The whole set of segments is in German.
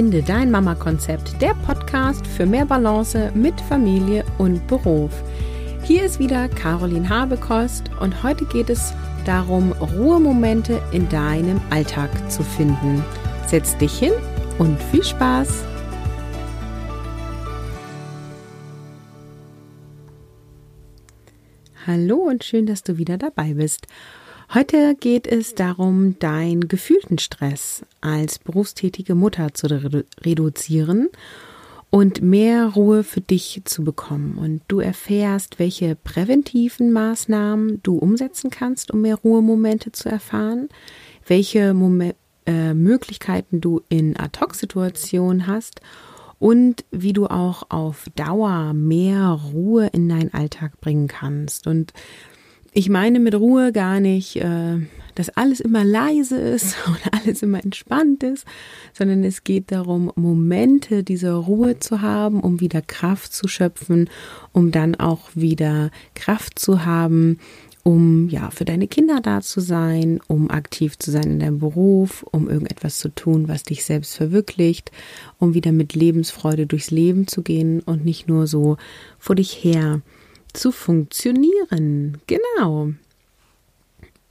Finde dein Mama-Konzept, der Podcast für mehr Balance mit Familie und Beruf. Hier ist wieder Caroline Habekost und heute geht es darum, Ruhemomente in deinem Alltag zu finden. Setz dich hin und viel Spaß! Hallo und schön, dass du wieder dabei bist. Heute geht es darum, deinen gefühlten Stress als berufstätige Mutter zu redu reduzieren und mehr Ruhe für dich zu bekommen. Und du erfährst, welche präventiven Maßnahmen du umsetzen kannst, um mehr Ruhemomente zu erfahren, welche Mom äh, Möglichkeiten du in Ad-Hoc-Situationen hast und wie du auch auf Dauer mehr Ruhe in deinen Alltag bringen kannst. Und ich meine mit Ruhe gar nicht, äh, dass alles immer leise ist und alles immer entspannt ist, sondern es geht darum, Momente dieser Ruhe zu haben, um wieder Kraft zu schöpfen, um dann auch wieder Kraft zu haben, um ja für deine Kinder da zu sein, um aktiv zu sein in deinem Beruf, um irgendetwas zu tun, was dich selbst verwirklicht, um wieder mit Lebensfreude durchs Leben zu gehen und nicht nur so vor dich her zu funktionieren. Genau.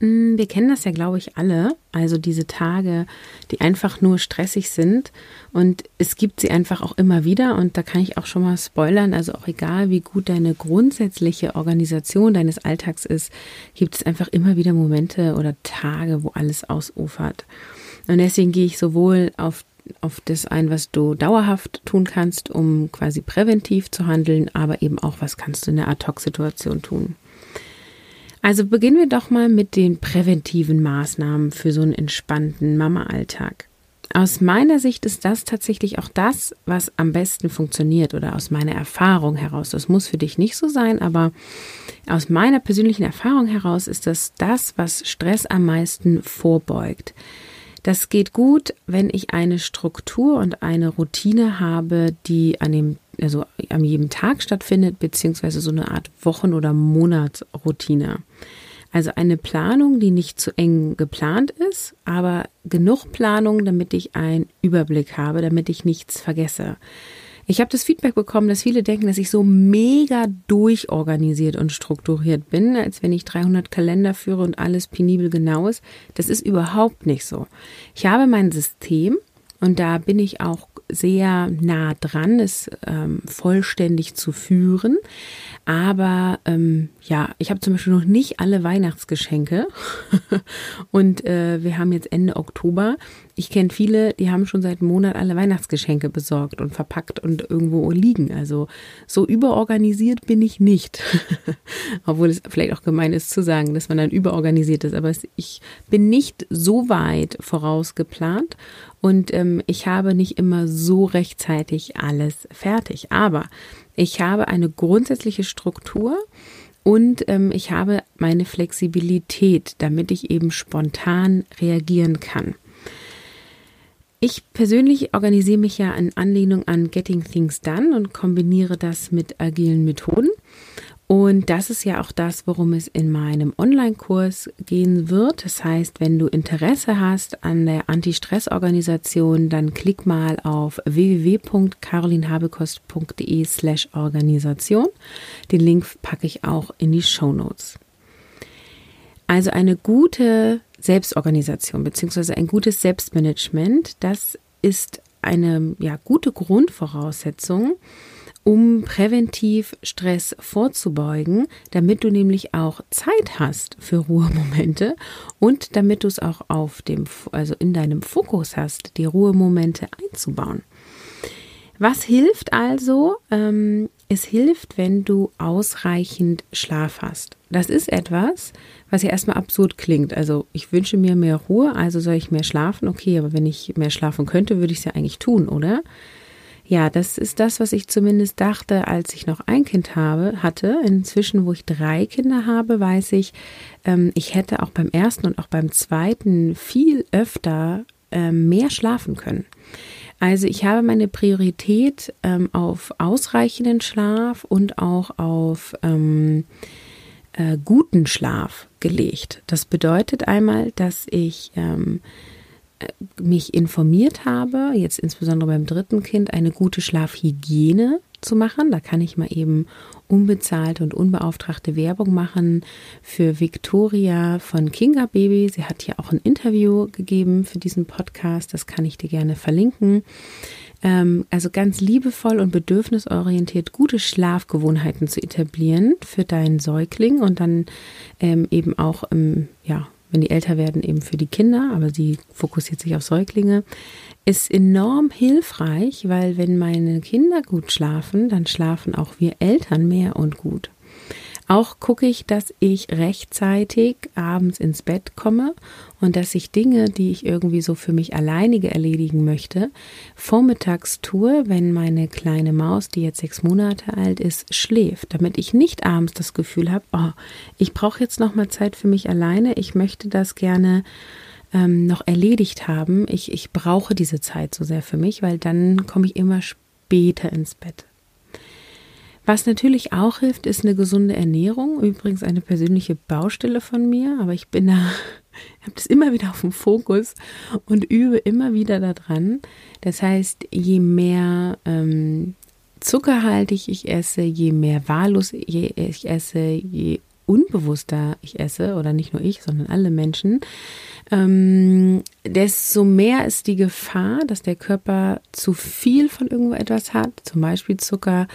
Mm, wir kennen das ja, glaube ich, alle. Also diese Tage, die einfach nur stressig sind. Und es gibt sie einfach auch immer wieder. Und da kann ich auch schon mal spoilern. Also auch egal, wie gut deine grundsätzliche Organisation deines Alltags ist, gibt es einfach immer wieder Momente oder Tage, wo alles ausufert. Und deswegen gehe ich sowohl auf auf das ein, was du dauerhaft tun kannst, um quasi präventiv zu handeln, aber eben auch, was kannst du in der Ad-Hoc-Situation tun. Also beginnen wir doch mal mit den präventiven Maßnahmen für so einen entspannten Mama-Alltag. Aus meiner Sicht ist das tatsächlich auch das, was am besten funktioniert oder aus meiner Erfahrung heraus. Das muss für dich nicht so sein, aber aus meiner persönlichen Erfahrung heraus ist das das, was Stress am meisten vorbeugt. Das geht gut, wenn ich eine Struktur und eine Routine habe, die an dem, also an jedem Tag stattfindet, beziehungsweise so eine Art Wochen- oder Monatsroutine. Also eine Planung, die nicht zu eng geplant ist, aber genug Planung, damit ich einen Überblick habe, damit ich nichts vergesse. Ich habe das Feedback bekommen, dass viele denken, dass ich so mega durchorganisiert und strukturiert bin, als wenn ich 300 Kalender führe und alles penibel genau ist. Das ist überhaupt nicht so. Ich habe mein System und da bin ich auch sehr nah dran, es ähm, vollständig zu führen. Aber ähm, ja, ich habe zum Beispiel noch nicht alle Weihnachtsgeschenke und äh, wir haben jetzt Ende Oktober. Ich kenne viele, die haben schon seit einem Monat alle Weihnachtsgeschenke besorgt und verpackt und irgendwo liegen. Also so überorganisiert bin ich nicht. Obwohl es vielleicht auch gemein ist zu sagen, dass man dann überorganisiert ist. Aber ich bin nicht so weit vorausgeplant und ähm, ich habe nicht immer so rechtzeitig alles fertig. Aber ich habe eine grundsätzliche Struktur und ähm, ich habe meine Flexibilität, damit ich eben spontan reagieren kann. Ich persönlich organisiere mich ja in Anlehnung an Getting Things Done und kombiniere das mit agilen Methoden. Und das ist ja auch das, worum es in meinem Online-Kurs gehen wird. Das heißt, wenn du Interesse hast an der Anti-Stress-Organisation, dann klick mal auf www.carolinhabekost.de slash Organisation. Den Link packe ich auch in die Show Notes. Also eine gute Selbstorganisation bzw. ein gutes Selbstmanagement, das ist eine ja, gute Grundvoraussetzung, um präventiv Stress vorzubeugen, damit du nämlich auch Zeit hast für Ruhemomente und damit du es auch auf dem, also in deinem Fokus hast, die Ruhemomente einzubauen. Was hilft also? Ähm, es hilft, wenn du ausreichend Schlaf hast. Das ist etwas, was ja erstmal absurd klingt. Also ich wünsche mir mehr Ruhe, also soll ich mehr schlafen. Okay, aber wenn ich mehr schlafen könnte, würde ich es ja eigentlich tun, oder? Ja, das ist das, was ich zumindest dachte, als ich noch ein Kind habe, hatte. Inzwischen, wo ich drei Kinder habe, weiß ich, ähm, ich hätte auch beim ersten und auch beim zweiten viel öfter ähm, mehr schlafen können. Also ich habe meine Priorität ähm, auf ausreichenden Schlaf und auch auf ähm, äh, guten Schlaf gelegt. Das bedeutet einmal, dass ich ähm, mich informiert habe, jetzt insbesondere beim dritten Kind, eine gute Schlafhygiene zu machen. Da kann ich mal eben unbezahlte und unbeauftragte Werbung machen für Victoria von Kinga Baby. Sie hat hier auch ein Interview gegeben für diesen Podcast. Das kann ich dir gerne verlinken. Ähm, also ganz liebevoll und bedürfnisorientiert gute Schlafgewohnheiten zu etablieren für deinen Säugling und dann ähm, eben auch im, ja, wenn die älter werden, eben für die Kinder, aber sie fokussiert sich auf Säuglinge, ist enorm hilfreich, weil wenn meine Kinder gut schlafen, dann schlafen auch wir Eltern mehr und gut. Auch gucke ich, dass ich rechtzeitig abends ins Bett komme und dass ich Dinge, die ich irgendwie so für mich alleinige erledigen möchte, vormittags tue, wenn meine kleine Maus, die jetzt sechs Monate alt ist, schläft, damit ich nicht abends das Gefühl habe, oh, ich brauche jetzt noch mal Zeit für mich alleine, ich möchte das gerne ähm, noch erledigt haben. Ich, ich brauche diese Zeit so sehr für mich, weil dann komme ich immer später ins Bett. Was natürlich auch hilft, ist eine gesunde Ernährung. Übrigens eine persönliche Baustelle von mir, aber ich bin da, habe das immer wieder auf dem Fokus und übe immer wieder daran. Das heißt, je mehr ähm, zuckerhaltig ich esse, je mehr wahllos ich esse, je unbewusster ich esse, oder nicht nur ich, sondern alle Menschen, ähm, desto mehr ist die Gefahr, dass der Körper zu viel von irgendwo etwas hat, zum Beispiel Zucker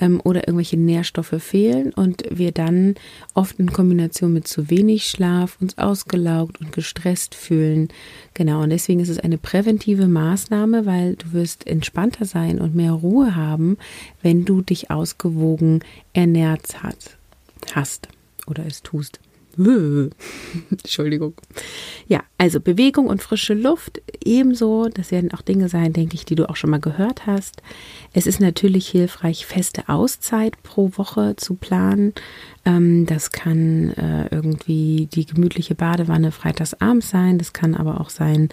ähm, oder irgendwelche Nährstoffe fehlen und wir dann oft in Kombination mit zu wenig Schlaf uns ausgelaugt und gestresst fühlen. Genau, und deswegen ist es eine präventive Maßnahme, weil du wirst entspannter sein und mehr Ruhe haben, wenn du dich ausgewogen ernährt hast oder es tust. Entschuldigung. Ja, also Bewegung und frische Luft ebenso. Das werden auch Dinge sein, denke ich, die du auch schon mal gehört hast. Es ist natürlich hilfreich, feste Auszeit pro Woche zu planen. Ähm, das kann äh, irgendwie die gemütliche Badewanne freitagsabends sein. Das kann aber auch sein,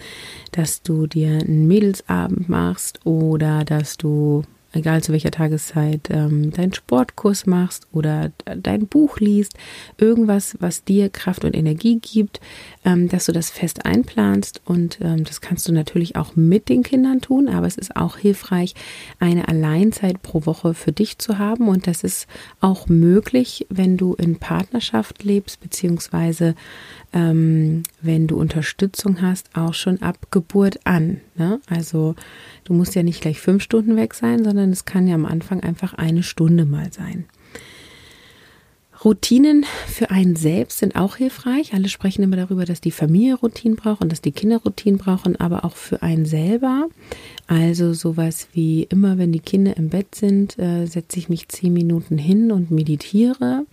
dass du dir einen Mädelsabend machst oder dass du egal zu welcher Tageszeit, ähm, deinen Sportkurs machst oder dein Buch liest, irgendwas, was dir Kraft und Energie gibt, ähm, dass du das fest einplanst und ähm, das kannst du natürlich auch mit den Kindern tun, aber es ist auch hilfreich, eine Alleinzeit pro Woche für dich zu haben und das ist auch möglich, wenn du in Partnerschaft lebst, beziehungsweise ähm, wenn du Unterstützung hast, auch schon ab Geburt an. Ne? Also du musst ja nicht gleich fünf Stunden weg sein, sondern es kann ja am Anfang einfach eine Stunde mal sein. Routinen für einen selbst sind auch hilfreich. Alle sprechen immer darüber, dass die Familie Routinen braucht und dass die Kinder Routinen brauchen, aber auch für einen selber. Also sowas wie immer, wenn die Kinder im Bett sind, äh, setze ich mich zehn Minuten hin und meditiere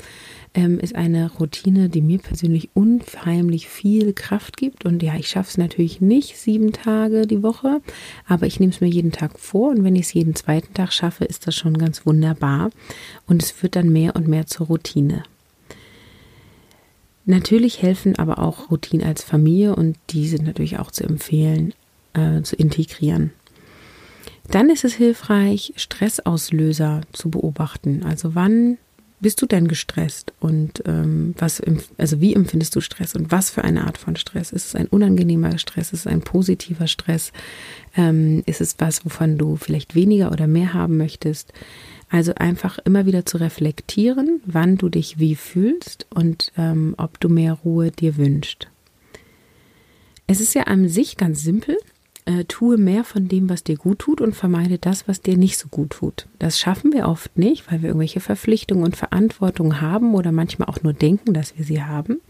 ähm, ist eine Routine, die mir persönlich unheimlich viel Kraft gibt. Und ja, ich schaffe es natürlich nicht sieben Tage die Woche, aber ich nehme es mir jeden Tag vor. Und wenn ich es jeden zweiten Tag schaffe, ist das schon ganz wunderbar. Und es wird dann mehr und mehr zur Routine. Natürlich helfen aber auch Routinen als Familie und die sind natürlich auch zu empfehlen, äh, zu integrieren. Dann ist es hilfreich, Stressauslöser zu beobachten. Also wann bist du denn gestresst und ähm, was, also wie empfindest du Stress und was für eine Art von Stress? Ist es ein unangenehmer Stress? Ist es ein positiver Stress? Ähm, ist es was, wovon du vielleicht weniger oder mehr haben möchtest? Also einfach immer wieder zu reflektieren, wann du dich wie fühlst und ähm, ob du mehr Ruhe dir wünschst. Es ist ja an sich ganz simpel äh, tue mehr von dem, was dir gut tut und vermeide das, was dir nicht so gut tut. Das schaffen wir oft nicht, weil wir irgendwelche Verpflichtungen und Verantwortung haben oder manchmal auch nur denken, dass wir sie haben.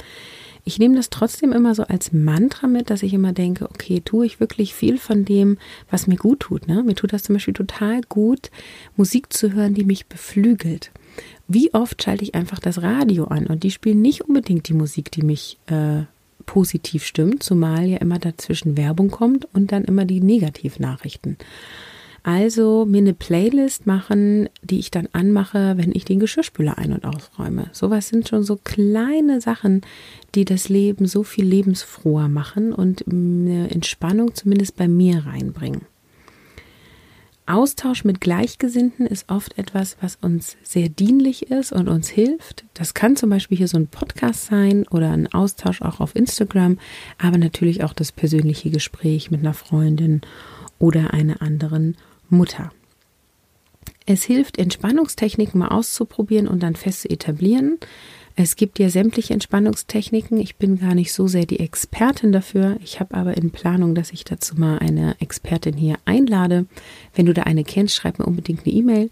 Ich nehme das trotzdem immer so als Mantra mit, dass ich immer denke, okay, tue ich wirklich viel von dem, was mir gut tut. Ne? Mir tut das zum Beispiel total gut, Musik zu hören, die mich beflügelt. Wie oft schalte ich einfach das Radio an und die spielen nicht unbedingt die Musik, die mich äh, positiv stimmt, zumal ja immer dazwischen Werbung kommt und dann immer die Negativnachrichten. Also mir eine Playlist machen, die ich dann anmache, wenn ich den Geschirrspüler ein- und ausräume. Sowas sind schon so kleine Sachen, die das Leben so viel lebensfroher machen und eine Entspannung zumindest bei mir reinbringen. Austausch mit Gleichgesinnten ist oft etwas, was uns sehr dienlich ist und uns hilft. Das kann zum Beispiel hier so ein Podcast sein oder ein Austausch auch auf Instagram, aber natürlich auch das persönliche Gespräch mit einer Freundin oder einer anderen Mutter. Es hilft, Entspannungstechniken mal auszuprobieren und dann fest zu etablieren. Es gibt ja sämtliche Entspannungstechniken. Ich bin gar nicht so sehr die Expertin dafür. Ich habe aber in Planung, dass ich dazu mal eine Expertin hier einlade. Wenn du da eine kennst, schreib mir unbedingt eine E-Mail.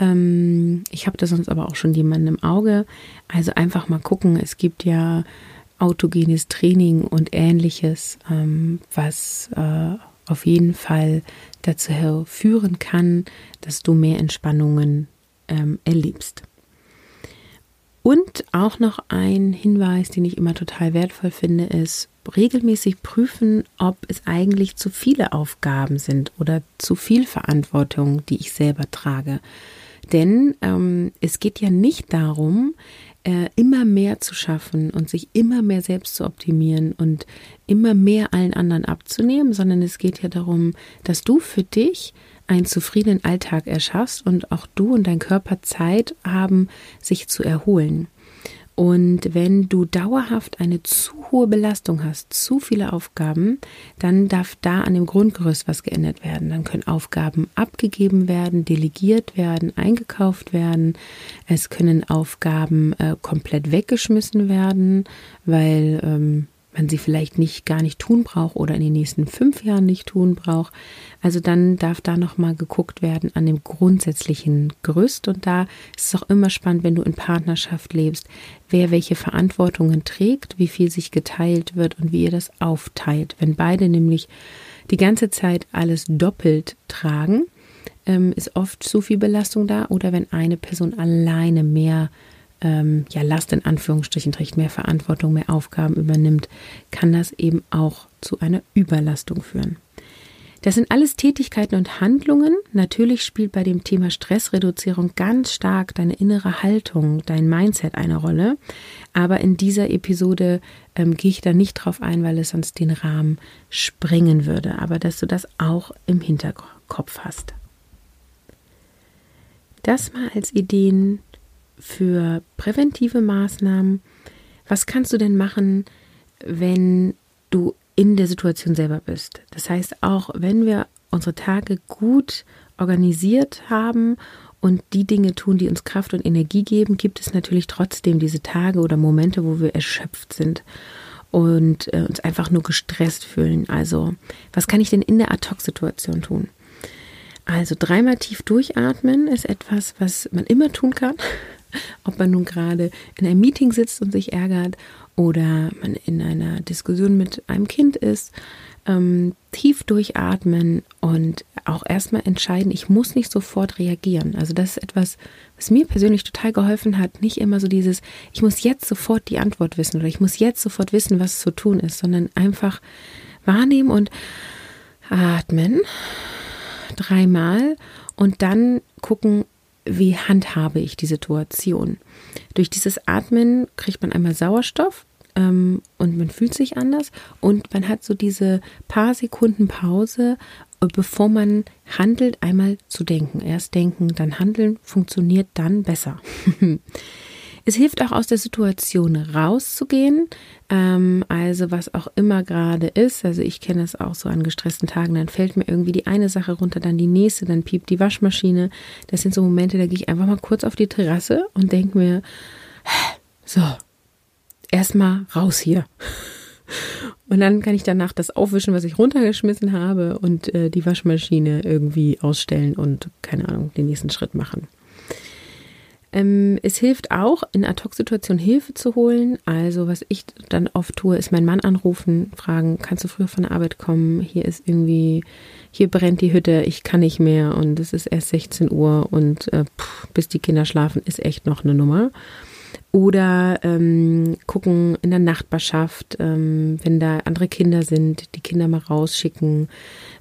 Ähm, ich habe da sonst aber auch schon jemanden im Auge. Also einfach mal gucken. Es gibt ja autogenes Training und ähnliches, ähm, was äh, auf jeden Fall dazu führen kann, dass du mehr Entspannungen ähm, erlebst. Und auch noch ein Hinweis, den ich immer total wertvoll finde, ist regelmäßig prüfen, ob es eigentlich zu viele Aufgaben sind oder zu viel Verantwortung, die ich selber trage. Denn ähm, es geht ja nicht darum, äh, immer mehr zu schaffen und sich immer mehr selbst zu optimieren und immer mehr allen anderen abzunehmen, sondern es geht ja darum, dass du für dich einen zufriedenen Alltag erschaffst und auch du und dein Körper Zeit haben, sich zu erholen. Und wenn du dauerhaft eine zu hohe Belastung hast, zu viele Aufgaben, dann darf da an dem Grundgerüst was geändert werden. Dann können Aufgaben abgegeben werden, delegiert werden, eingekauft werden. Es können Aufgaben äh, komplett weggeschmissen werden, weil ähm, man sie vielleicht nicht gar nicht tun braucht oder in den nächsten fünf Jahren nicht tun braucht. Also dann darf da nochmal geguckt werden an dem grundsätzlichen Gerüst. Und da ist es auch immer spannend, wenn du in Partnerschaft lebst, wer welche Verantwortungen trägt, wie viel sich geteilt wird und wie ihr das aufteilt. Wenn beide nämlich die ganze Zeit alles doppelt tragen, ähm, ist oft zu viel Belastung da. Oder wenn eine Person alleine mehr ähm, ja, Last in Anführungsstrichen trägt, mehr Verantwortung, mehr Aufgaben übernimmt, kann das eben auch zu einer Überlastung führen. Das sind alles Tätigkeiten und Handlungen. Natürlich spielt bei dem Thema Stressreduzierung ganz stark deine innere Haltung, dein Mindset eine Rolle. Aber in dieser Episode ähm, gehe ich da nicht drauf ein, weil es sonst den Rahmen sprengen würde. Aber dass du das auch im Hinterkopf hast. Das mal als Ideen für präventive Maßnahmen. Was kannst du denn machen, wenn du in der Situation selber bist? Das heißt, auch wenn wir unsere Tage gut organisiert haben und die Dinge tun, die uns Kraft und Energie geben, gibt es natürlich trotzdem diese Tage oder Momente, wo wir erschöpft sind und äh, uns einfach nur gestresst fühlen. Also, was kann ich denn in der Ad-Hoc-Situation tun? Also dreimal tief durchatmen ist etwas, was man immer tun kann ob man nun gerade in einem Meeting sitzt und sich ärgert oder man in einer Diskussion mit einem Kind ist, ähm, tief durchatmen und auch erstmal entscheiden, ich muss nicht sofort reagieren. Also das ist etwas, was mir persönlich total geholfen hat. Nicht immer so dieses, ich muss jetzt sofort die Antwort wissen oder ich muss jetzt sofort wissen, was zu tun ist, sondern einfach wahrnehmen und atmen dreimal und dann gucken, wie handhabe ich die Situation. Durch dieses Atmen kriegt man einmal Sauerstoff ähm, und man fühlt sich anders und man hat so diese paar Sekunden Pause, äh, bevor man handelt, einmal zu denken. Erst denken, dann handeln, funktioniert dann besser. Es hilft auch aus der Situation rauszugehen, ähm, also was auch immer gerade ist. Also ich kenne es auch so an gestressten Tagen, dann fällt mir irgendwie die eine Sache runter, dann die nächste, dann piept die Waschmaschine. Das sind so Momente, da gehe ich einfach mal kurz auf die Terrasse und denke mir, so, erstmal raus hier. Und dann kann ich danach das aufwischen, was ich runtergeschmissen habe und äh, die Waschmaschine irgendwie ausstellen und keine Ahnung, den nächsten Schritt machen. Ähm, es hilft auch, in Ad-Hoc-Situationen Hilfe zu holen. Also, was ich dann oft tue, ist meinen Mann anrufen, fragen, kannst du früher von der Arbeit kommen? Hier ist irgendwie, hier brennt die Hütte, ich kann nicht mehr und es ist erst 16 Uhr und äh, pff, bis die Kinder schlafen, ist echt noch eine Nummer. Oder ähm, gucken in der Nachbarschaft, ähm, wenn da andere Kinder sind, die Kinder mal rausschicken.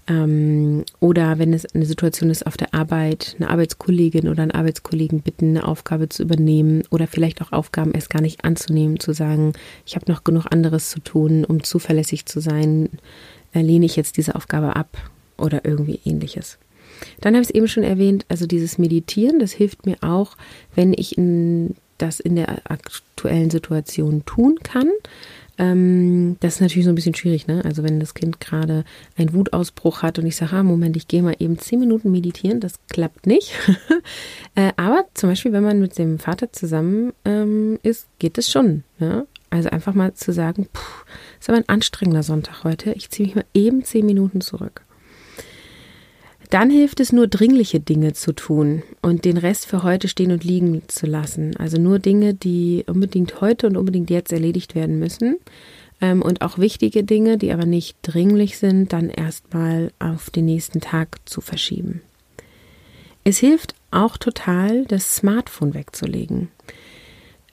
Ähm, oder wenn es eine Situation ist auf der Arbeit, eine Arbeitskollegin oder einen Arbeitskollegen bitten, eine Aufgabe zu übernehmen oder vielleicht auch Aufgaben erst gar nicht anzunehmen, zu sagen, ich habe noch genug anderes zu tun, um zuverlässig zu sein, äh, lehne ich jetzt diese Aufgabe ab oder irgendwie ähnliches. Dann habe ich es eben schon erwähnt, also dieses Meditieren, das hilft mir auch, wenn ich in, das in der aktuellen Situation tun kann. Ähm, das ist natürlich so ein bisschen schwierig, ne? Also wenn das Kind gerade einen Wutausbruch hat und ich sage, ah, Moment, ich gehe mal eben zehn Minuten meditieren, das klappt nicht. äh, aber zum Beispiel, wenn man mit dem Vater zusammen ähm, ist, geht es schon. Ja? Also einfach mal zu sagen, puh, ist aber ein anstrengender Sonntag heute, ich ziehe mich mal eben zehn Minuten zurück. Dann hilft es nur dringliche Dinge zu tun und den Rest für heute stehen und liegen zu lassen. Also nur Dinge, die unbedingt heute und unbedingt jetzt erledigt werden müssen. Ähm, und auch wichtige Dinge, die aber nicht dringlich sind, dann erstmal auf den nächsten Tag zu verschieben. Es hilft auch total, das Smartphone wegzulegen.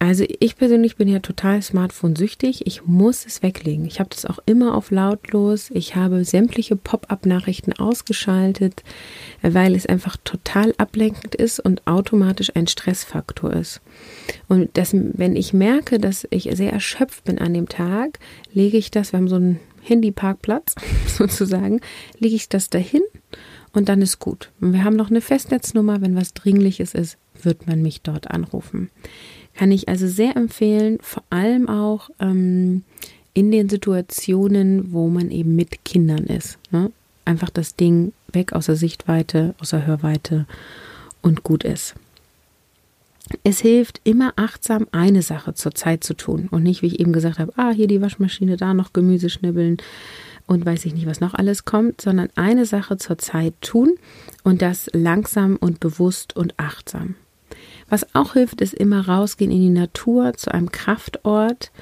Also ich persönlich bin ja total Smartphone-süchtig. Ich muss es weglegen. Ich habe das auch immer auf lautlos. Ich habe sämtliche Pop-up-Nachrichten ausgeschaltet, weil es einfach total ablenkend ist und automatisch ein Stressfaktor ist. Und das, wenn ich merke, dass ich sehr erschöpft bin an dem Tag, lege ich das, wir haben so einen Handyparkplatz sozusagen, lege ich das dahin und dann ist gut. Und wir haben noch eine Festnetznummer. Wenn was Dringliches ist, wird man mich dort anrufen. Kann ich also sehr empfehlen, vor allem auch ähm, in den Situationen, wo man eben mit Kindern ist. Ne? Einfach das Ding weg aus der Sichtweite, aus der Hörweite und gut ist. Es hilft immer achtsam eine Sache zur Zeit zu tun und nicht, wie ich eben gesagt habe, ah, hier die Waschmaschine, da noch Gemüse schnibbeln und weiß ich nicht, was noch alles kommt, sondern eine Sache zur Zeit tun und das langsam und bewusst und achtsam. Was auch hilft, ist immer rausgehen in die Natur zu einem Kraftort.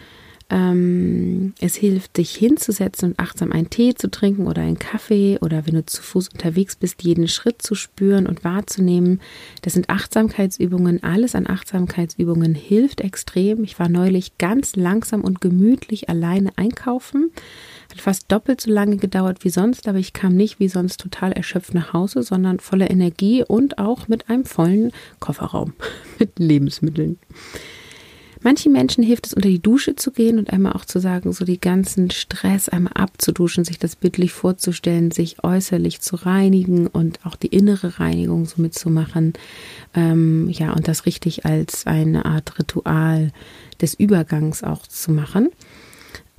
Ähm, es hilft, sich hinzusetzen und achtsam einen Tee zu trinken oder einen Kaffee oder wenn du zu Fuß unterwegs bist, jeden Schritt zu spüren und wahrzunehmen. Das sind Achtsamkeitsübungen. Alles an Achtsamkeitsübungen hilft extrem. Ich war neulich ganz langsam und gemütlich alleine einkaufen hat fast doppelt so lange gedauert wie sonst, aber ich kam nicht wie sonst total erschöpft nach Hause, sondern voller Energie und auch mit einem vollen Kofferraum mit Lebensmitteln. Manchen Menschen hilft es, unter die Dusche zu gehen und einmal auch zu sagen, so die ganzen Stress einmal abzuduschen, sich das bildlich vorzustellen, sich äußerlich zu reinigen und auch die innere Reinigung so mitzumachen. Ähm, ja, und das richtig als eine Art Ritual des Übergangs auch zu machen.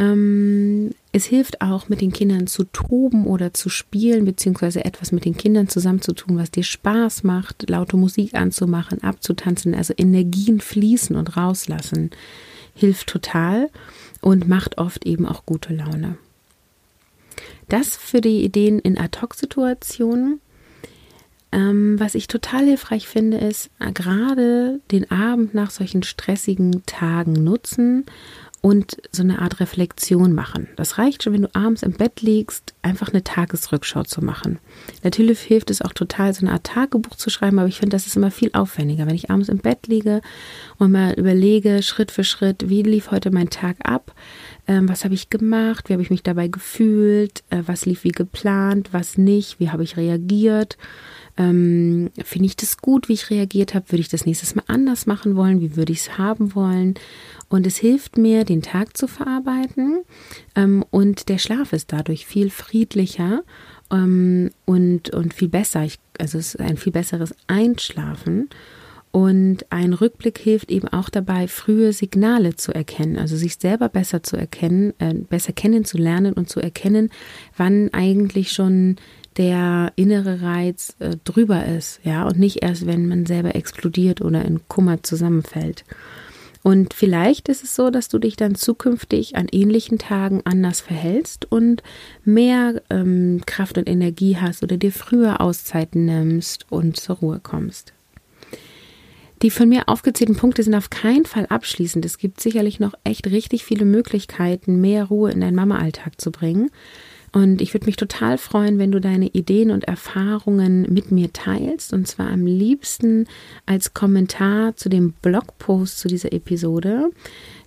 Ähm, es hilft auch, mit den Kindern zu toben oder zu spielen, beziehungsweise etwas mit den Kindern zusammenzutun, was dir Spaß macht, laute Musik anzumachen, abzutanzen, also Energien fließen und rauslassen. Hilft total und macht oft eben auch gute Laune. Das für die Ideen in Ad-Hoc-Situationen. Ähm, was ich total hilfreich finde, ist äh, gerade den Abend nach solchen stressigen Tagen nutzen, und so eine Art Reflexion machen. Das reicht schon, wenn du abends im Bett liegst, einfach eine Tagesrückschau zu machen. Natürlich hilft es auch total, so eine Art Tagebuch zu schreiben, aber ich finde, das ist immer viel aufwendiger. Wenn ich abends im Bett liege und mal überlege, Schritt für Schritt, wie lief heute mein Tag ab, ähm, was habe ich gemacht, wie habe ich mich dabei gefühlt, äh, was lief wie geplant, was nicht, wie habe ich reagiert. Ähm, Finde ich das gut, wie ich reagiert habe? Würde ich das nächstes Mal anders machen wollen? Wie würde ich es haben wollen? Und es hilft mir, den Tag zu verarbeiten. Ähm, und der Schlaf ist dadurch viel friedlicher ähm, und, und viel besser. Ich, also es ist ein viel besseres Einschlafen. Und ein Rückblick hilft eben auch dabei, frühe Signale zu erkennen, also sich selber besser zu erkennen, äh, besser kennenzulernen und zu erkennen, wann eigentlich schon der innere Reiz äh, drüber ist, ja, und nicht erst, wenn man selber explodiert oder in Kummer zusammenfällt. Und vielleicht ist es so, dass du dich dann zukünftig an ähnlichen Tagen anders verhältst und mehr ähm, Kraft und Energie hast oder dir früher Auszeiten nimmst und zur Ruhe kommst. Die von mir aufgezählten Punkte sind auf keinen Fall abschließend. Es gibt sicherlich noch echt richtig viele Möglichkeiten, mehr Ruhe in deinen Mama-Alltag zu bringen. Und ich würde mich total freuen, wenn du deine Ideen und Erfahrungen mit mir teilst. Und zwar am liebsten als Kommentar zu dem Blogpost zu dieser Episode.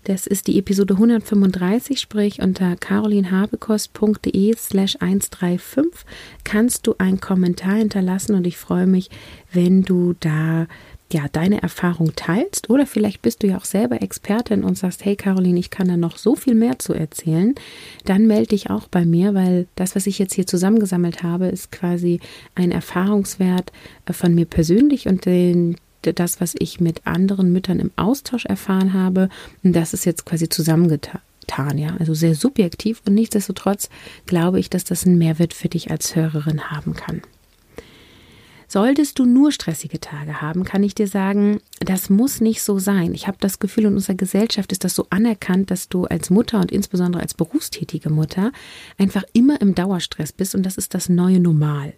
Das ist die Episode 135, sprich unter carolinhabekost.de slash 135 kannst du einen Kommentar hinterlassen und ich freue mich, wenn du da ja, deine Erfahrung teilst oder vielleicht bist du ja auch selber Expertin und sagst, hey Caroline, ich kann da noch so viel mehr zu erzählen, dann melde dich auch bei mir, weil das, was ich jetzt hier zusammengesammelt habe, ist quasi ein Erfahrungswert äh, von mir persönlich und den, das, was ich mit anderen Müttern im Austausch erfahren habe. Das ist jetzt quasi zusammengetan. Ja, also sehr subjektiv und nichtsdestotrotz glaube ich, dass das einen Mehrwert für dich als Hörerin haben kann. Solltest du nur stressige Tage haben, kann ich dir sagen, das muss nicht so sein. Ich habe das Gefühl, in unserer Gesellschaft ist das so anerkannt, dass du als Mutter und insbesondere als berufstätige Mutter einfach immer im Dauerstress bist und das ist das neue Normal.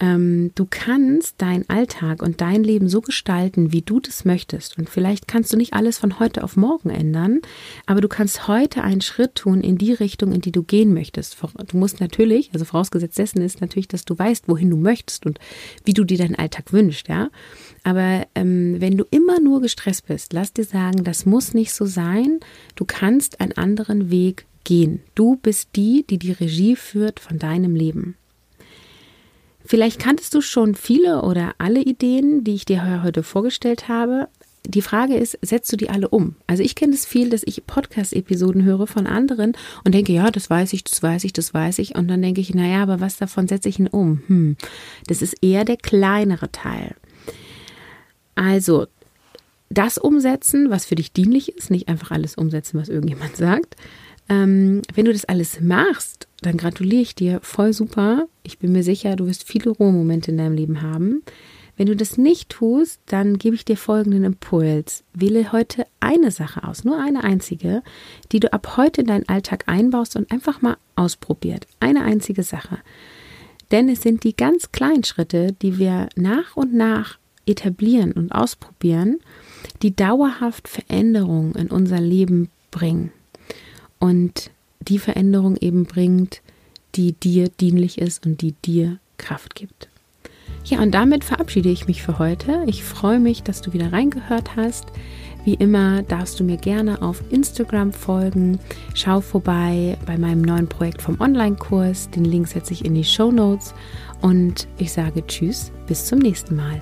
Ähm, du kannst deinen Alltag und dein Leben so gestalten, wie du das möchtest. Und vielleicht kannst du nicht alles von heute auf morgen ändern, aber du kannst heute einen Schritt tun in die Richtung, in die du gehen möchtest. Du musst natürlich, also vorausgesetzt dessen ist natürlich, dass du weißt, wohin du möchtest und wie du dir deinen Alltag wünschst, ja. Aber ähm, wenn du immer nur gestresst bist, lass dir sagen, das muss nicht so sein. Du kannst einen anderen Weg gehen. Du bist die, die die Regie führt von deinem Leben. Vielleicht kanntest du schon viele oder alle Ideen, die ich dir heute vorgestellt habe. Die Frage ist, setzt du die alle um? Also ich kenne es viel, dass ich Podcast-Episoden höre von anderen und denke, ja, das weiß ich, das weiß ich, das weiß ich. Und dann denke ich, naja, aber was davon setze ich denn um? Hm, das ist eher der kleinere Teil. Also das umsetzen, was für dich dienlich ist, nicht einfach alles umsetzen, was irgendjemand sagt. Ähm, wenn du das alles machst dann gratuliere ich dir voll super. Ich bin mir sicher, du wirst viele Ruhemomente in deinem Leben haben. Wenn du das nicht tust, dann gebe ich dir folgenden Impuls. Wähle heute eine Sache aus, nur eine einzige, die du ab heute in deinen Alltag einbaust und einfach mal ausprobiert. Eine einzige Sache. Denn es sind die ganz kleinen Schritte, die wir nach und nach etablieren und ausprobieren, die dauerhaft Veränderungen in unser Leben bringen. Und die Veränderung eben bringt, die dir dienlich ist und die dir Kraft gibt. Ja, und damit verabschiede ich mich für heute. Ich freue mich, dass du wieder reingehört hast. Wie immer darfst du mir gerne auf Instagram folgen. Schau vorbei bei meinem neuen Projekt vom Online-Kurs. Den Link setze ich in die Show Notes. Und ich sage Tschüss, bis zum nächsten Mal.